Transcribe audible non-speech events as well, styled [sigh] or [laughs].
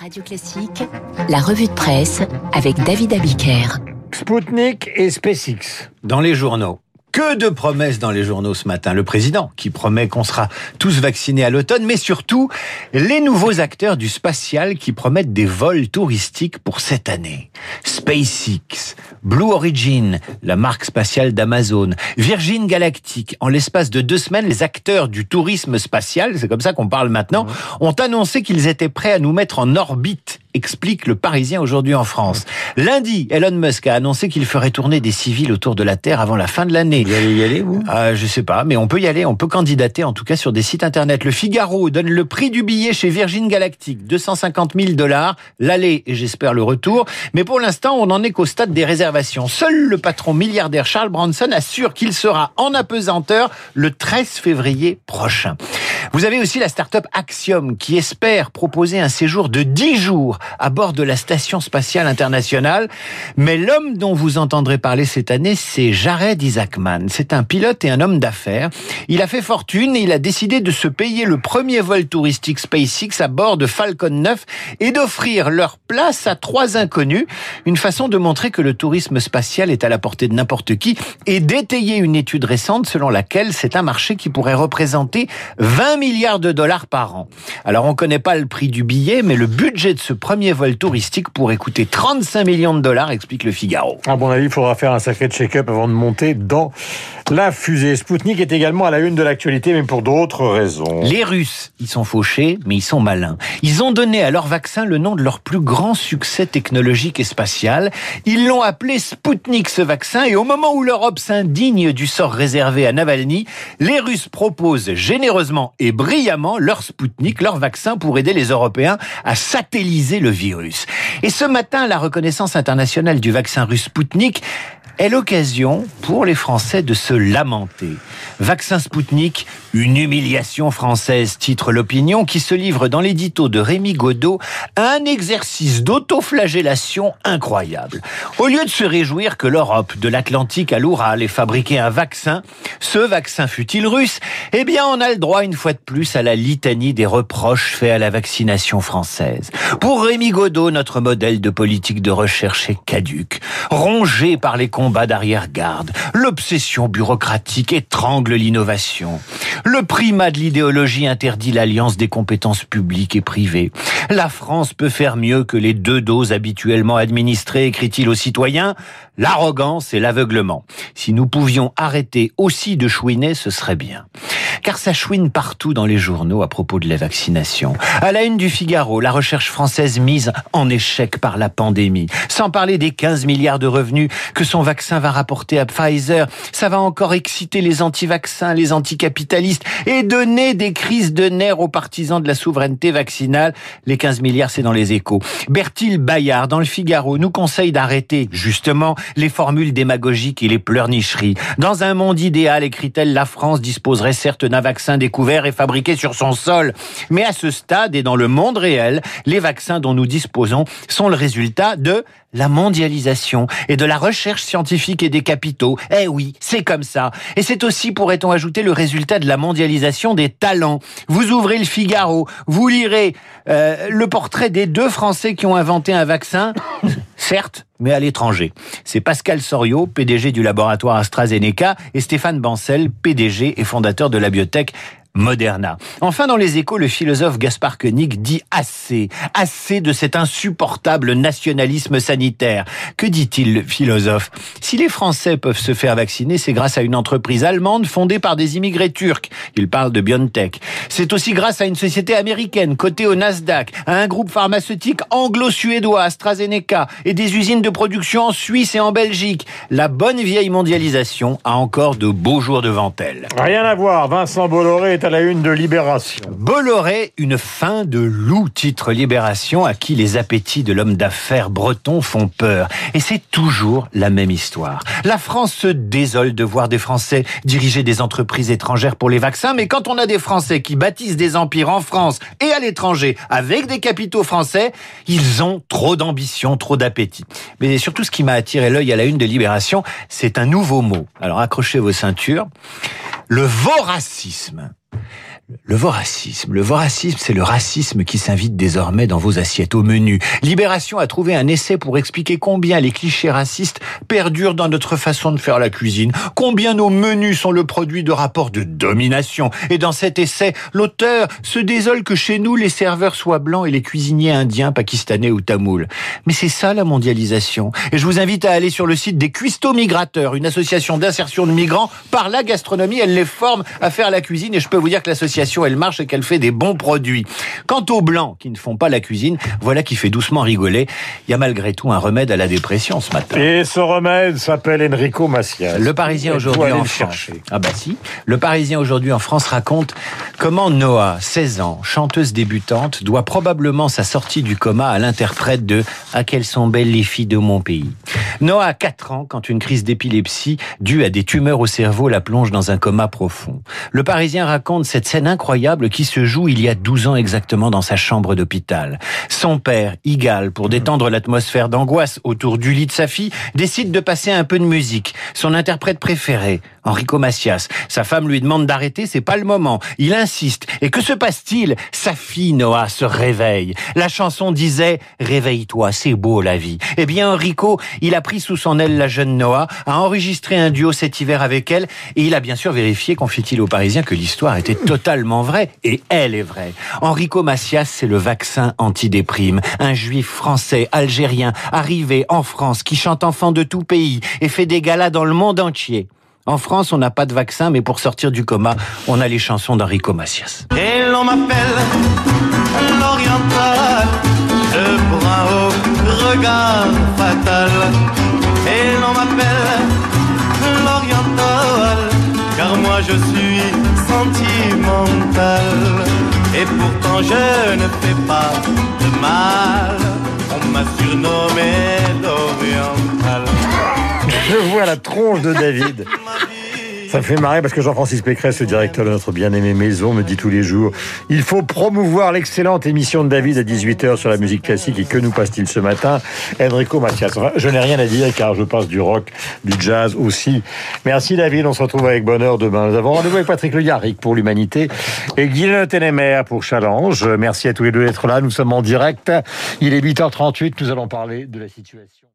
Radio Classique, la revue de presse avec David Abiker. Spoutnik et SpaceX dans les journaux. Que de promesses dans les journaux ce matin. Le président qui promet qu'on sera tous vaccinés à l'automne, mais surtout les nouveaux acteurs du spatial qui promettent des vols touristiques pour cette année. SpaceX, Blue Origin, la marque spatiale d'Amazon, Virgin Galactic. En l'espace de deux semaines, les acteurs du tourisme spatial, c'est comme ça qu'on parle maintenant, ont annoncé qu'ils étaient prêts à nous mettre en orbite explique le Parisien aujourd'hui en France. Lundi, Elon Musk a annoncé qu'il ferait tourner des civils autour de la Terre avant la fin de l'année. Vous allez y aller, vous? Ah, Je sais pas, mais on peut y aller, on peut candidater en tout cas sur des sites internet. Le Figaro donne le prix du billet chez Virgin Galactic, 250 000 dollars, l'aller et j'espère le retour. Mais pour l'instant, on n'en est qu'au stade des réservations. Seul le patron milliardaire Charles Branson assure qu'il sera en apesanteur le 13 février prochain. Vous avez aussi la start-up Axiom qui espère proposer un séjour de 10 jours à bord de la Station spatiale internationale. Mais l'homme dont vous entendrez parler cette année, c'est Jared Isaacman. C'est un pilote et un homme d'affaires. Il a fait fortune et il a décidé de se payer le premier vol touristique SpaceX à bord de Falcon 9 et d'offrir leur place à trois inconnus. Une façon de montrer que le tourisme spatial est à la portée de n'importe qui et d'étayer une étude récente selon laquelle c'est un marché qui pourrait représenter 20 milliards de dollars par an. Alors on connaît pas le prix du billet, mais le budget de ce premier vol touristique pourrait coûter 35 millions de dollars, explique le Figaro. À mon avis, il faudra faire un sacré check-up avant de monter dans la fusée. Spoutnik est également à la une de l'actualité, mais pour d'autres raisons. Les Russes, ils sont fauchés, mais ils sont malins. Ils ont donné à leur vaccin le nom de leur plus grand succès technologique et spatial. Ils l'ont appelé Spoutnik, ce vaccin, et au moment où l'Europe s'indigne du sort réservé à Navalny, les Russes proposent généreusement et brillamment leur Spoutnik, leur vaccin pour aider les Européens à satelliser le virus. Et ce matin, la reconnaissance internationale du vaccin russe Spoutnik est l'occasion pour les Français de se lamenter. Vaccin Spoutnik, une humiliation française, titre l'opinion, qui se livre dans l'édito de Rémi Godot à un exercice d'autoflagellation incroyable. Au lieu de se réjouir que l'Europe, de l'Atlantique à l'Oural, ait fabriqué un vaccin, ce vaccin fut-il russe, eh bien on a le droit une fois de plus à la litanie des reproches faits à la vaccination française. Pour Rémi Godot, notre modèle de politique de recherche est caduque, rongé par les combats combat d'arrière-garde. L'obsession bureaucratique étrangle l'innovation. Le primat de l'idéologie interdit l'alliance des compétences publiques et privées. La France peut faire mieux que les deux doses habituellement administrées, écrit-il aux citoyens. L'arrogance et l'aveuglement. Si nous pouvions arrêter aussi de chouiner, ce serait bien car ça chouine partout dans les journaux à propos de la vaccination. À la une du Figaro, la recherche française mise en échec par la pandémie. Sans parler des 15 milliards de revenus que son vaccin va rapporter à Pfizer, ça va encore exciter les anti-vaccins, les anticapitalistes et donner des crises de nerfs aux partisans de la souveraineté vaccinale. Les 15 milliards, c'est dans les échos. Bertil Bayard, dans le Figaro, nous conseille d'arrêter, justement, les formules démagogiques et les pleurnicheries. Dans un monde idéal, écrit-elle, la France disposerait certes d'un vaccin découvert et fabriqué sur son sol. Mais à ce stade et dans le monde réel, les vaccins dont nous disposons sont le résultat de la mondialisation et de la recherche scientifique et des capitaux. Eh oui, c'est comme ça. Et c'est aussi, pourrait-on ajouter, le résultat de la mondialisation des talents. Vous ouvrez le Figaro, vous lirez euh, le portrait des deux Français qui ont inventé un vaccin, certes, mais à l'étranger. C'est Pascal Soriot, PDG du laboratoire AstraZeneca, et Stéphane Bancel, PDG et fondateur de la biotech Moderna. Enfin, dans les échos, le philosophe Gaspard Koenig dit assez, assez de cet insupportable nationalisme sanitaire. Que dit-il, le philosophe? Si les Français peuvent se faire vacciner, c'est grâce à une entreprise allemande fondée par des immigrés turcs. Il parle de BioNTech. C'est aussi grâce à une société américaine cotée au Nasdaq, à un groupe pharmaceutique anglo-suédois, AstraZeneca, et des usines de production en Suisse et en Belgique. La bonne vieille mondialisation a encore de beaux jours devant elle. Rien à voir, Vincent Bolloré à la une de Libération. Bolloré, une fin de loup, titre Libération, à qui les appétits de l'homme d'affaires breton font peur. Et c'est toujours la même histoire. La France se désole de voir des Français diriger des entreprises étrangères pour les vaccins, mais quand on a des Français qui bâtissent des empires en France et à l'étranger avec des capitaux français, ils ont trop d'ambition, trop d'appétit. Mais surtout, ce qui m'a attiré l'œil à la une de Libération, c'est un nouveau mot. Alors accrochez vos ceintures. Le voracisme. Le voracisme. Le voracisme, c'est le racisme qui s'invite désormais dans vos assiettes au menu. Libération a trouvé un essai pour expliquer combien les clichés racistes perdurent dans notre façon de faire la cuisine, combien nos menus sont le produit de rapports de domination. Et dans cet essai, l'auteur se désole que chez nous, les serveurs soient blancs et les cuisiniers indiens, pakistanais ou tamouls. Mais c'est ça la mondialisation. Et je vous invite à aller sur le site des Cuistots Migrateurs, une association d'insertion de migrants par la gastronomie. Elle les forme à faire la cuisine et je peux vous dire que l'association elle marche et qu'elle fait des bons produits. Quant aux blancs qui ne font pas la cuisine, voilà qui fait doucement rigoler. Il y a malgré tout un remède à la dépression ce matin. Et ce remède s'appelle Enrico Macias. Le Parisien aujourd'hui en France. Ah bah si. Le Parisien aujourd'hui en France raconte comment Noah, 16 ans, chanteuse débutante, doit probablement sa sortie du coma à l'interprète de À quelles sont belles les filles de mon pays. Noah a 4 ans quand une crise d'épilepsie due à des tumeurs au cerveau la plonge dans un coma profond. Le Parisien raconte cette scène incroyable qui se joue il y a 12 ans exactement dans sa chambre d'hôpital. Son père, Igal, pour détendre l'atmosphère d'angoisse autour du lit de sa fille, décide de passer un peu de musique. Son interprète préféré, Enrico Macias. Sa femme lui demande d'arrêter, c'est pas le moment. Il insiste. Et que se passe-t-il? Sa fille, Noah, se réveille. La chanson disait « Réveille-toi, c'est beau la vie ». Eh bien, Enrico, il a pris sous son aile la jeune Noah, a enregistré un duo cet hiver avec elle, et il a bien sûr vérifié, confie-t-il aux Parisiens, que l'histoire était totalement vraie, et elle est vraie. Enrico Macias, c'est le vaccin antidéprime. Un juif français, algérien, arrivé en France, qui chante enfant de tout pays, et fait des galas dans le monde entier. En France, on n'a pas de vaccin, mais pour sortir du coma, on a les chansons d'Enrico Macias. Et l'on m'appelle l'oriental, le brun au regard fatal. Et l'on m'appelle l'oriental, car moi je suis sentimental. Et pourtant je ne fais pas de mal, on m'a surnommé l'oriental. Je vois la tronche de David. [laughs] Ça fait marrer parce que Jean-Francis Pécresse, le directeur de notre bien-aimée maison, me dit tous les jours il faut promouvoir l'excellente émission de David à 18h sur la musique classique. Et que nous passe-t-il ce matin? Enrico Macias. Enfin, je n'ai rien à dire car je passe du rock, du jazz aussi. Merci David, on se retrouve avec bonheur demain. Nous avons rendez-vous avec Patrick Le Yarrick pour l'Humanité et Guylaine Ténémer pour Challenge. Merci à tous les deux d'être là. Nous sommes en direct. Il est 8h38. Nous allons parler de la situation.